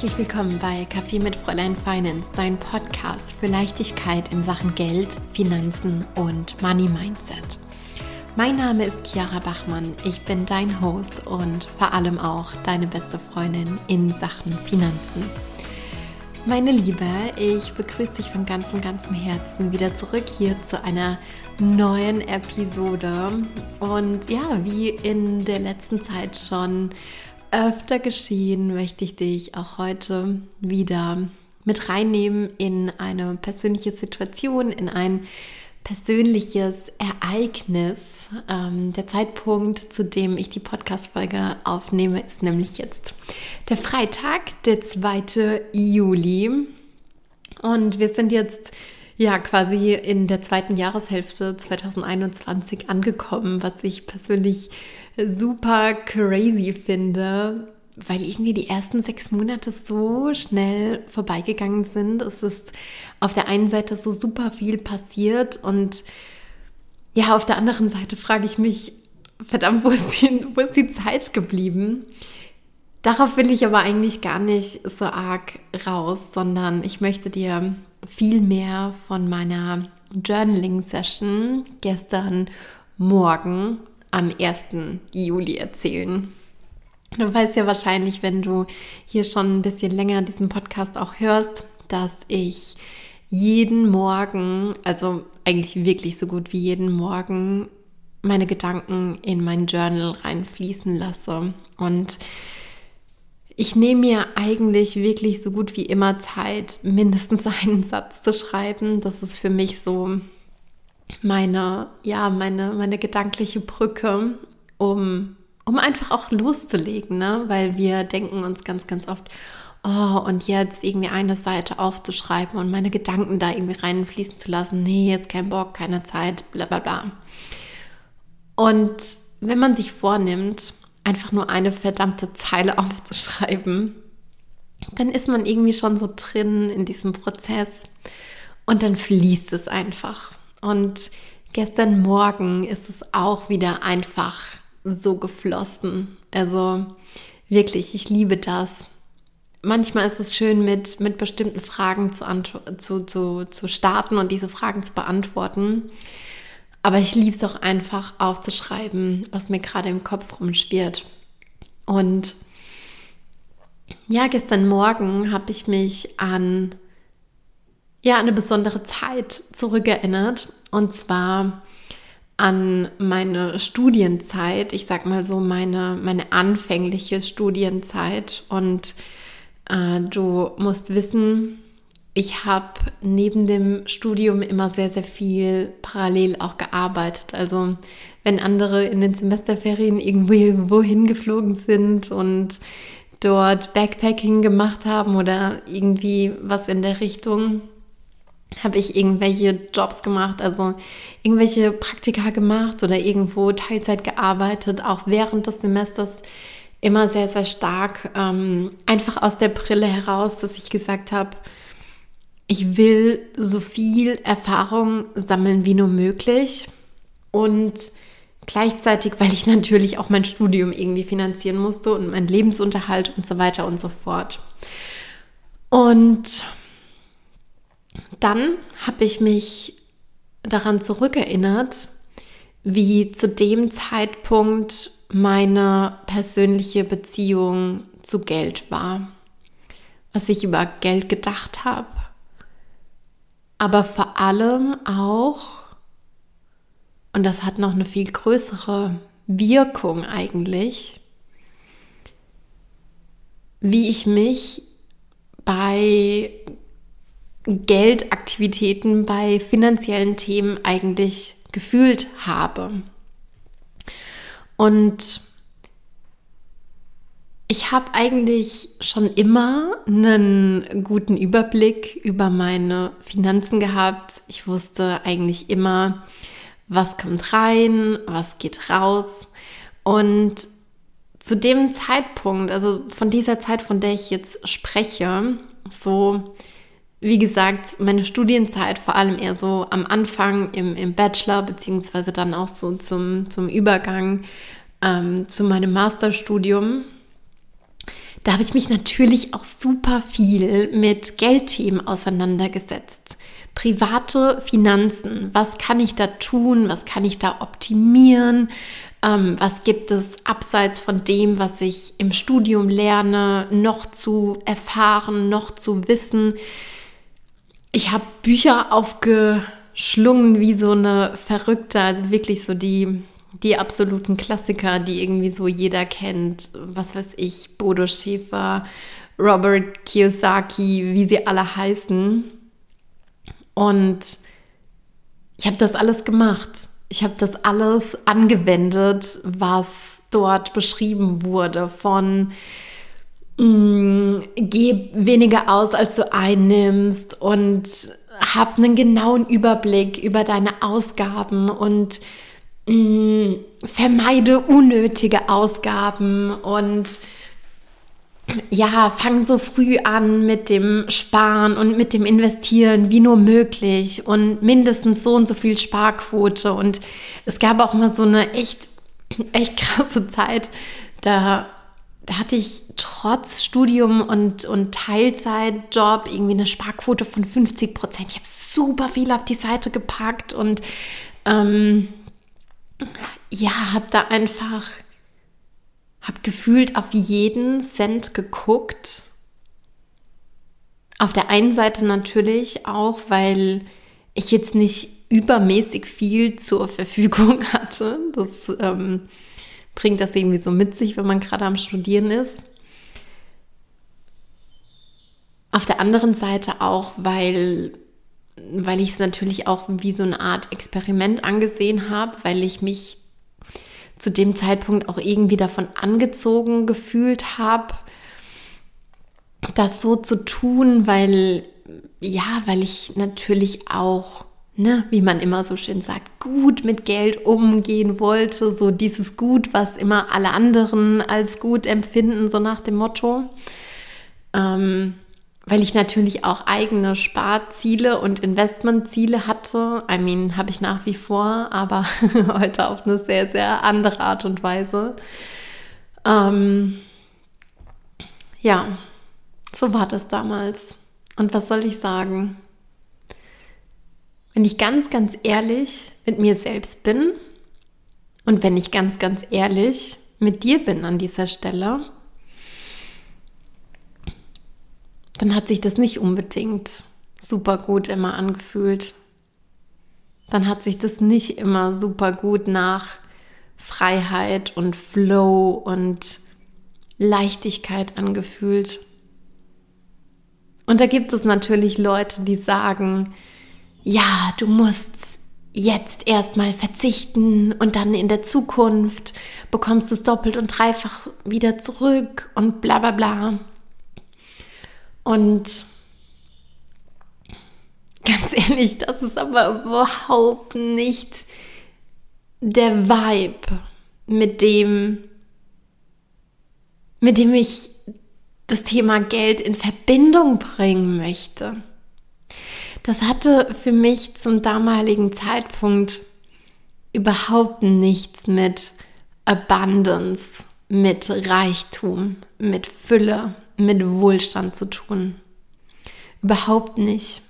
Herzlich willkommen bei Kaffee mit Fräulein Finance, dein Podcast für Leichtigkeit in Sachen Geld, Finanzen und Money Mindset. Mein Name ist Chiara Bachmann, ich bin dein Host und vor allem auch deine beste Freundin in Sachen Finanzen. Meine Liebe, ich begrüße dich von ganzem, ganzem Herzen wieder zurück hier zu einer neuen Episode. Und ja, wie in der letzten Zeit schon öfter geschehen, möchte ich dich auch heute wieder mit reinnehmen in eine persönliche Situation, in ein persönliches Ereignis. Ähm, der Zeitpunkt, zu dem ich die Podcast-Folge aufnehme, ist nämlich jetzt der Freitag, der 2. Juli. Und wir sind jetzt ja quasi in der zweiten Jahreshälfte 2021 angekommen, was ich persönlich super crazy finde, weil irgendwie die ersten sechs Monate so schnell vorbeigegangen sind. Es ist auf der einen Seite so super viel passiert und ja, auf der anderen Seite frage ich mich, verdammt, wo ist die, wo ist die Zeit geblieben? Darauf will ich aber eigentlich gar nicht so arg raus, sondern ich möchte dir viel mehr von meiner Journaling-Session gestern Morgen am 1. Juli erzählen. Du weißt ja wahrscheinlich, wenn du hier schon ein bisschen länger diesen Podcast auch hörst, dass ich jeden Morgen, also eigentlich wirklich so gut wie jeden Morgen, meine Gedanken in mein Journal reinfließen lasse. Und ich nehme mir eigentlich wirklich so gut wie immer Zeit, mindestens einen Satz zu schreiben. Das ist für mich so meine, ja, meine, meine gedankliche Brücke, um, um einfach auch loszulegen, ne? weil wir denken uns ganz, ganz oft, oh, und jetzt irgendwie eine Seite aufzuschreiben und meine Gedanken da irgendwie reinfließen zu lassen, nee, jetzt kein Bock, keine Zeit, bla bla bla. Und wenn man sich vornimmt, einfach nur eine verdammte Zeile aufzuschreiben, dann ist man irgendwie schon so drin in diesem Prozess und dann fließt es einfach. Und gestern Morgen ist es auch wieder einfach so geflossen. Also wirklich, ich liebe das. Manchmal ist es schön, mit, mit bestimmten Fragen zu, zu, zu, zu starten und diese Fragen zu beantworten. Aber ich liebe es auch einfach aufzuschreiben, was mir gerade im Kopf rumschwirrt. Und ja, gestern Morgen habe ich mich an ja, eine besondere Zeit zurückerinnert. Und zwar an meine Studienzeit, ich sag mal so meine, meine anfängliche Studienzeit. Und äh, du musst wissen, ich habe neben dem Studium immer sehr, sehr viel parallel auch gearbeitet. Also wenn andere in den Semesterferien irgendwo hingeflogen sind und dort Backpacking gemacht haben oder irgendwie was in der Richtung, habe ich irgendwelche Jobs gemacht, also irgendwelche Praktika gemacht oder irgendwo Teilzeit gearbeitet, auch während des Semesters immer sehr, sehr stark ähm, einfach aus der Brille heraus, dass ich gesagt habe, ich will so viel Erfahrung sammeln wie nur möglich und gleichzeitig, weil ich natürlich auch mein Studium irgendwie finanzieren musste und meinen Lebensunterhalt und so weiter und so fort. Und dann habe ich mich daran zurückerinnert, wie zu dem Zeitpunkt meine persönliche Beziehung zu Geld war, was ich über Geld gedacht habe, aber vor allem auch, und das hat noch eine viel größere Wirkung eigentlich, wie ich mich bei Geldaktivitäten, bei finanziellen Themen eigentlich gefühlt habe. Und ich habe eigentlich schon immer einen guten Überblick über meine Finanzen gehabt. Ich wusste eigentlich immer, was kommt rein, was geht raus. Und zu dem Zeitpunkt, also von dieser Zeit, von der ich jetzt spreche, so wie gesagt, meine Studienzeit vor allem eher so am Anfang im, im Bachelor, beziehungsweise dann auch so zum, zum Übergang ähm, zu meinem Masterstudium. da habe ich mich natürlich auch super viel mit Geldthemen auseinandergesetzt. Private Finanzen, was kann ich da tun, was kann ich da optimieren, ähm, was gibt es abseits von dem, was ich im Studium lerne, noch zu erfahren, noch zu wissen. Ich habe Bücher aufgeschlungen wie so eine Verrückte, also wirklich so die, die absoluten Klassiker, die irgendwie so jeder kennt. Was weiß ich, Bodo Schäfer, Robert Kiyosaki, wie sie alle heißen. Und ich habe das alles gemacht. Ich habe das alles angewendet, was dort beschrieben wurde von mh, mm, geh weniger aus, als du einnimmst und hab einen genauen Überblick über deine Ausgaben und mh, mm, vermeide unnötige Ausgaben und ja, fang so früh an mit dem Sparen und mit dem Investieren wie nur möglich und mindestens so und so viel Sparquote. Und es gab auch mal so eine echt, echt krasse Zeit, da, da hatte ich trotz Studium und, und Teilzeitjob irgendwie eine Sparquote von 50 Prozent. Ich habe super viel auf die Seite gepackt und ähm, ja, habe da einfach habe gefühlt auf jeden Cent geguckt. Auf der einen Seite natürlich auch, weil ich jetzt nicht übermäßig viel zur Verfügung hatte. Das ähm, bringt das irgendwie so mit sich, wenn man gerade am Studieren ist. Auf der anderen Seite auch, weil, weil ich es natürlich auch wie so eine Art Experiment angesehen habe, weil ich mich zu dem Zeitpunkt auch irgendwie davon angezogen gefühlt habe, das so zu tun, weil ja, weil ich natürlich auch, ne, wie man immer so schön sagt, gut mit Geld umgehen wollte, so dieses Gut, was immer alle anderen als gut empfinden, so nach dem Motto. Ähm, weil ich natürlich auch eigene Sparziele und Investmentziele hatte. I mean, habe ich nach wie vor, aber heute auf eine sehr, sehr andere Art und Weise. Ähm, ja, so war das damals. Und was soll ich sagen? Wenn ich ganz, ganz ehrlich mit mir selbst bin und wenn ich ganz, ganz ehrlich mit dir bin an dieser Stelle, dann hat sich das nicht unbedingt super gut immer angefühlt. Dann hat sich das nicht immer super gut nach Freiheit und Flow und Leichtigkeit angefühlt. Und da gibt es natürlich Leute, die sagen, ja, du musst jetzt erstmal verzichten und dann in der Zukunft bekommst du es doppelt und dreifach wieder zurück und bla bla bla. Und ganz ehrlich, das ist aber überhaupt nicht der Vibe, mit dem, mit dem ich das Thema Geld in Verbindung bringen möchte. Das hatte für mich zum damaligen Zeitpunkt überhaupt nichts mit Abundance, mit Reichtum, mit Fülle, mit Wohlstand zu tun. Überhaupt nicht.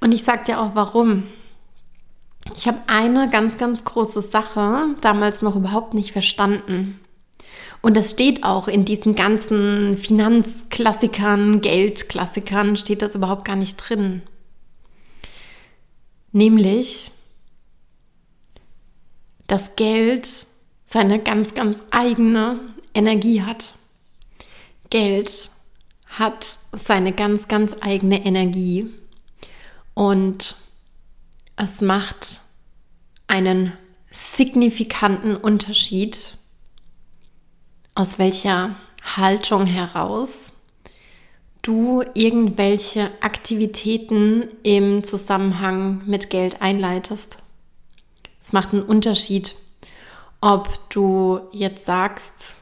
Und ich sage dir auch warum. Ich habe eine ganz, ganz große Sache damals noch überhaupt nicht verstanden. Und das steht auch in diesen ganzen Finanzklassikern, Geldklassikern, steht das überhaupt gar nicht drin. Nämlich, dass Geld seine ganz, ganz eigene Energie hat. Geld hat seine ganz, ganz eigene Energie und es macht einen signifikanten Unterschied, aus welcher Haltung heraus du irgendwelche Aktivitäten im Zusammenhang mit Geld einleitest. Es macht einen Unterschied, ob du jetzt sagst,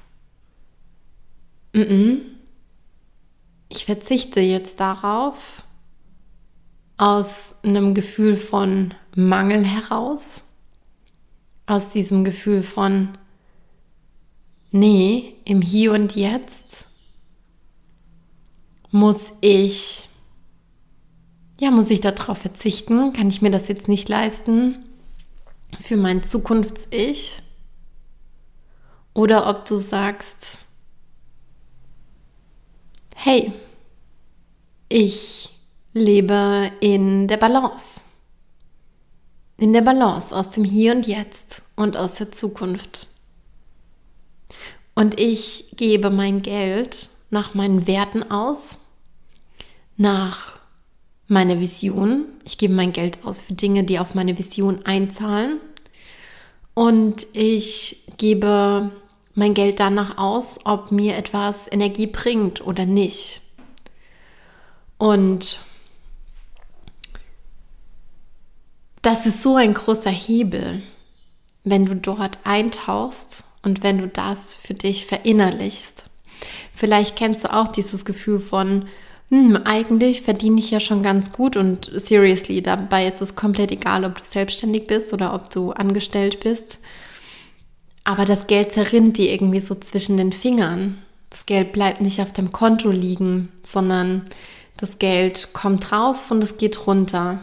ich verzichte jetzt darauf aus einem Gefühl von Mangel heraus, aus diesem Gefühl von, nee, im Hier und Jetzt muss ich, ja, muss ich darauf verzichten? Kann ich mir das jetzt nicht leisten für mein Zukunfts-Ich? Oder ob du sagst, hey, ich lebe in der Balance. In der Balance aus dem Hier und Jetzt und aus der Zukunft. Und ich gebe mein Geld nach meinen Werten aus, nach meiner Vision. Ich gebe mein Geld aus für Dinge, die auf meine Vision einzahlen. Und ich gebe mein Geld danach aus, ob mir etwas Energie bringt oder nicht. Und das ist so ein großer Hebel, wenn du dort eintauchst und wenn du das für dich verinnerlichst. Vielleicht kennst du auch dieses Gefühl von, hm, eigentlich verdiene ich ja schon ganz gut und seriously, dabei ist es komplett egal, ob du selbstständig bist oder ob du angestellt bist. Aber das Geld zerrinnt dir irgendwie so zwischen den Fingern. Das Geld bleibt nicht auf dem Konto liegen, sondern das Geld kommt drauf und es geht runter.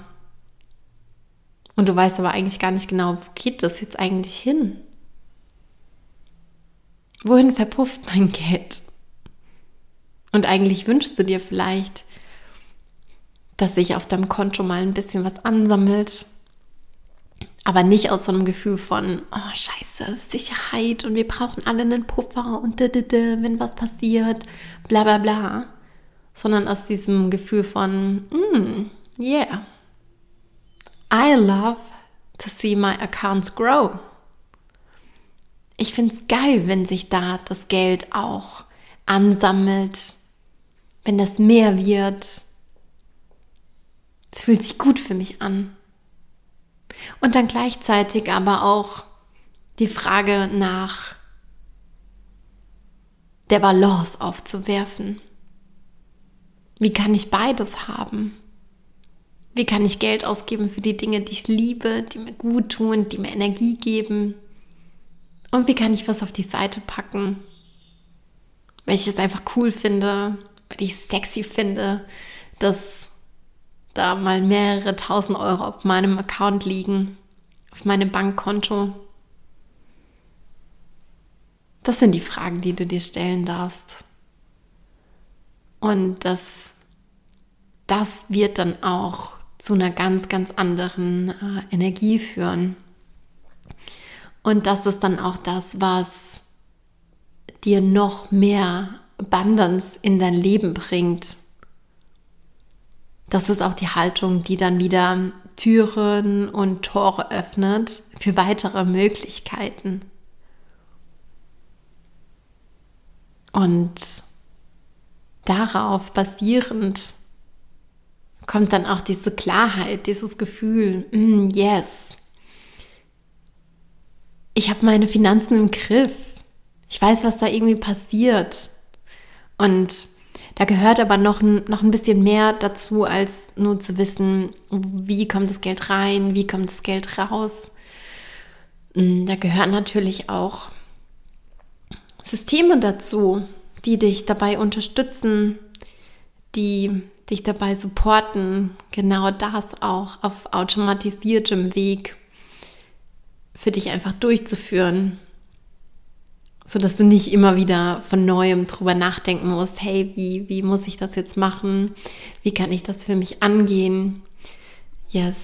Und du weißt aber eigentlich gar nicht genau, wo geht das jetzt eigentlich hin? Wohin verpufft mein Geld? Und eigentlich wünschst du dir vielleicht, dass sich auf deinem Konto mal ein bisschen was ansammelt. Aber nicht aus so einem Gefühl von, oh scheiße, Sicherheit und wir brauchen alle einen Puffer und wenn was passiert, bla bla bla. Sondern aus diesem Gefühl von, mm, yeah, I love to see my accounts grow. Ich finde es geil, wenn sich da das Geld auch ansammelt, wenn das mehr wird. Es fühlt sich gut für mich an. Und dann gleichzeitig aber auch die Frage nach der Balance aufzuwerfen. Wie kann ich beides haben? Wie kann ich Geld ausgeben für die Dinge, die ich liebe, die mir gut tun, die mir Energie geben? Und wie kann ich was auf die Seite packen, weil ich es einfach cool finde, weil ich es sexy finde, dass da mal mehrere tausend Euro auf meinem Account liegen, auf meinem Bankkonto. Das sind die Fragen, die du dir stellen darfst. Und das, das wird dann auch zu einer ganz, ganz anderen äh, Energie führen. Und das ist dann auch das, was dir noch mehr Abundance in dein Leben bringt. Das ist auch die Haltung, die dann wieder Türen und Tore öffnet für weitere Möglichkeiten. Und darauf basierend kommt dann auch diese Klarheit, dieses Gefühl, mm, yes, ich habe meine Finanzen im Griff. Ich weiß, was da irgendwie passiert. Und da gehört aber noch ein, noch ein bisschen mehr dazu, als nur zu wissen, wie kommt das Geld rein, wie kommt das Geld raus. Mm, da gehören natürlich auch Systeme dazu, die dich dabei unterstützen, die dich dabei supporten, genau das auch auf automatisiertem Weg für dich einfach durchzuführen so dass du nicht immer wieder von neuem drüber nachdenken musst, hey, wie, wie muss ich das jetzt machen? Wie kann ich das für mich angehen? Yes.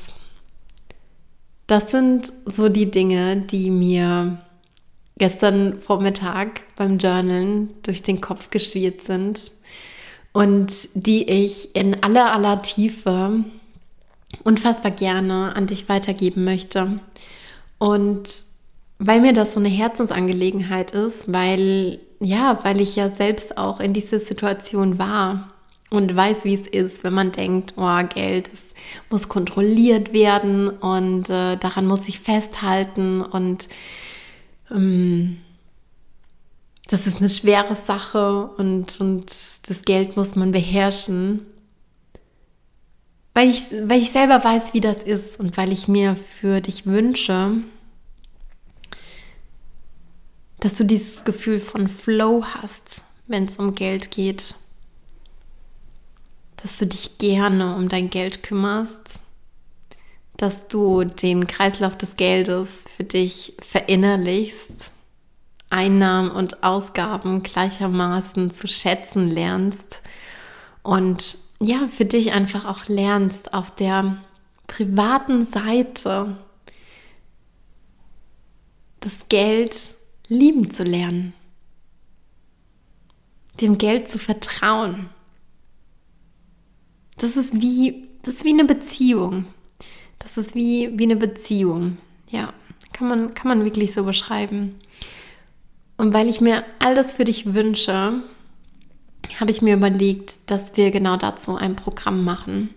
Das sind so die Dinge, die mir gestern Vormittag beim Journalen durch den Kopf geschwirrt sind und die ich in aller aller Tiefe unfassbar gerne an dich weitergeben möchte. Und weil mir das so eine Herzensangelegenheit ist, weil ja, weil ich ja selbst auch in dieser Situation war und weiß, wie es ist, wenn man denkt, oh, Geld muss kontrolliert werden und äh, daran muss ich festhalten und ähm, das ist eine schwere Sache und, und das Geld muss man beherrschen. Weil ich, weil ich selber weiß, wie das ist und weil ich mir für dich wünsche, dass du dieses Gefühl von Flow hast, wenn es um Geld geht. dass du dich gerne um dein Geld kümmerst, dass du den Kreislauf des Geldes für dich verinnerlichst, Einnahmen und Ausgaben gleichermaßen zu schätzen lernst. Und ja, für dich einfach auch lernst, auf der privaten Seite das Geld lieben zu lernen, dem Geld zu vertrauen. Das ist wie, das ist wie eine Beziehung. Das ist wie, wie eine Beziehung. Ja, kann man, kann man wirklich so beschreiben. Und weil ich mir all das für dich wünsche, habe ich mir überlegt, dass wir genau dazu ein Programm machen.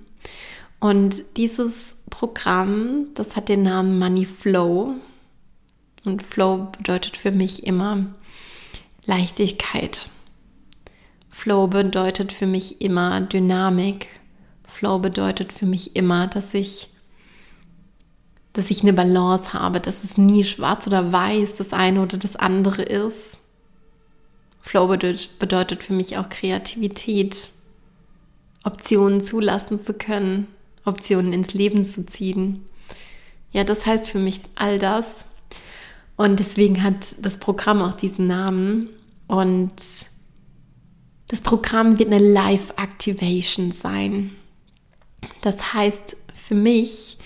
Und dieses Programm, das hat den Namen Money Flow. Und Flow bedeutet für mich immer Leichtigkeit. Flow bedeutet für mich immer Dynamik. Flow bedeutet für mich immer, dass ich dass ich eine Balance habe, dass es nie schwarz oder weiß das eine oder das andere ist. Flow bedeutet für mich auch Kreativität, Optionen zulassen zu können, Optionen ins Leben zu ziehen. Ja, das heißt für mich all das. Und deswegen hat das Programm auch diesen Namen. Und das Programm wird eine Live-Activation sein. Das heißt für mich,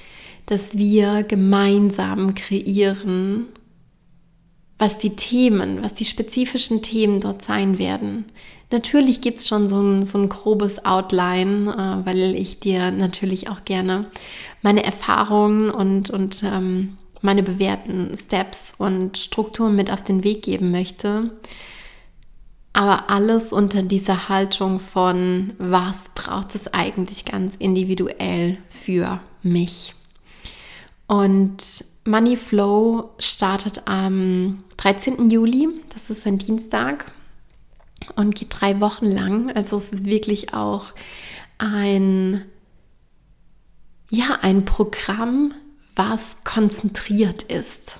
dass wir gemeinsam kreieren, was die Themen, was die spezifischen Themen dort sein werden. Natürlich gibt es schon so ein, so ein grobes Outline, äh, weil ich dir natürlich auch gerne meine Erfahrungen und, und ähm, meine bewährten Steps und Strukturen mit auf den Weg geben möchte. Aber alles unter dieser Haltung von, was braucht es eigentlich ganz individuell für mich? Und Money Flow startet am 13. Juli, das ist ein Dienstag und geht drei Wochen lang. Also es ist wirklich auch ein, ja, ein Programm, was konzentriert ist.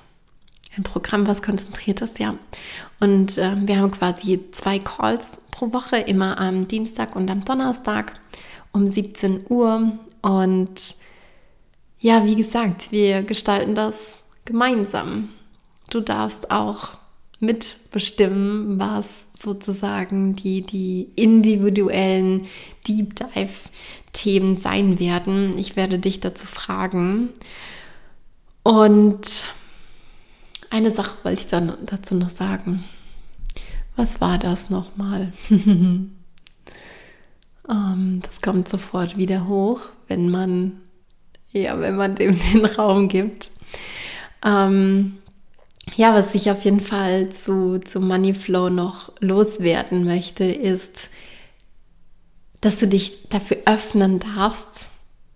Ein Programm, was konzentriert ist, ja. Und äh, wir haben quasi zwei Calls pro Woche, immer am Dienstag und am Donnerstag um 17 Uhr. Und ja, wie gesagt, wir gestalten das gemeinsam. Du darfst auch mitbestimmen, was sozusagen die, die individuellen Deep Dive-Themen sein werden. Ich werde dich dazu fragen. Und eine Sache wollte ich dann dazu noch sagen. Was war das nochmal? um, ähm, das kommt sofort wieder hoch, wenn man ja, wenn man dem den Raum gibt. Ähm, ja, was ich auf jeden Fall zu, zu Moneyflow noch loswerden möchte, ist, dass du dich dafür öffnen darfst,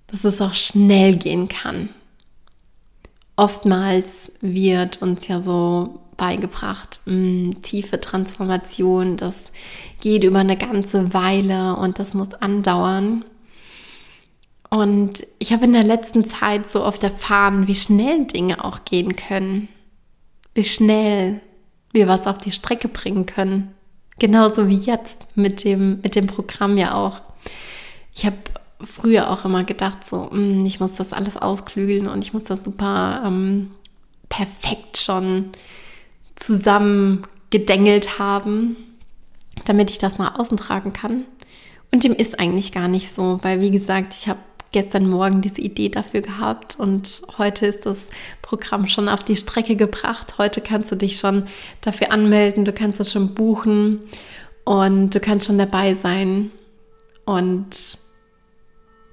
dass es auch schnell gehen kann. Oftmals wird uns ja so beigebracht, mh, hm, tiefe Transformation, das geht über eine ganze Weile und das muss andauern. Und ich habe in der letzten Zeit so oft erfahren, wie schnell Dinge auch gehen können. Wie schnell wir was auf die Strecke bringen können. Genauso wie jetzt mit dem, mit dem Programm ja auch. Ich habe früher auch immer gedacht, so, hm, ich muss das alles ausklügeln und ich muss das super ähm, perfekt schon zusammengedengelt haben, damit ich das nach außen tragen kann. Und dem ist eigentlich gar nicht so, weil wie gesagt, ich habe gestern Morgen diese Idee dafür gehabt und heute ist das Programm schon auf die Strecke gebracht. Heute kannst du dich schon dafür anmelden, du kannst es schon buchen und du kannst schon dabei sein. Und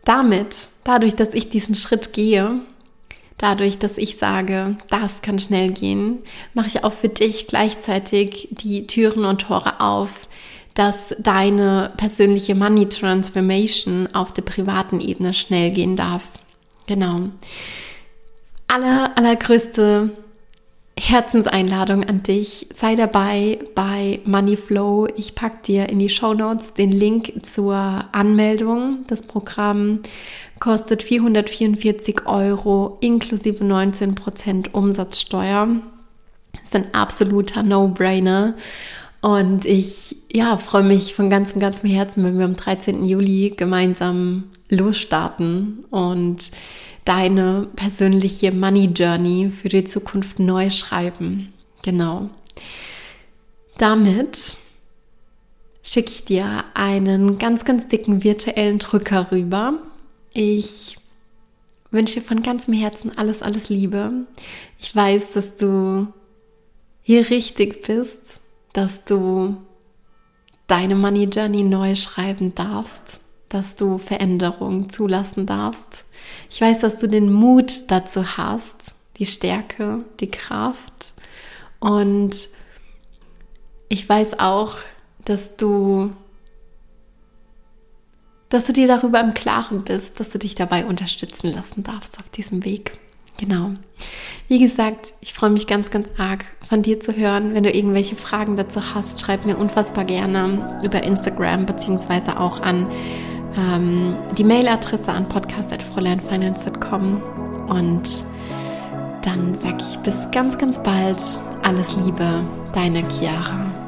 damit, dadurch, dass ich diesen Schritt gehe, dadurch, dass ich sage, das kann schnell gehen, mache ich auch für dich gleichzeitig die Türen und Tore auf, dass deine persönliche Money Transformation auf der privaten Ebene schnell gehen darf. Genau. Aller, allergrößte Herzenseinladung an dich. Sei dabei bei Money Flow. Ich packe dir in die Show Notes den Link zur Anmeldung. Das Programm kostet 444 Euro inklusive 19% Umsatzsteuer. Das ist ein absoluter No-Brainer. Und ich ja, freue mich von ganzem, ganzem Herzen, wenn wir am 13. Juli gemeinsam losstarten und deine persönliche Money Journey für die Zukunft neu schreiben. Genau. Damit schicke ich dir einen ganz, ganz dicken virtuellen Drücker rüber. Ich wünsche dir von ganzem Herzen alles, alles Liebe. Ich weiß, dass du hier richtig bist, dass du deine Money Journey neu schreiben darfst, dass du Veränderungen zulassen darfst. Ich weiß, dass du den Mut dazu hast, die Stärke, die Kraft und ich weiß auch, dass du dass du dir darüber im Klaren bist, dass du dich dabei unterstützen lassen darfst auf diesem Weg. Genau. Wie gesagt, ich freue mich ganz, ganz arg von dir zu hören. Wenn du irgendwelche Fragen dazu hast, schreib mir unfassbar gerne über Instagram beziehungsweise auch an ähm, die Mailadresse an podcast.fräuleinfinance.com und dann sage ich bis ganz, ganz bald. Alles Liebe, deine Chiara.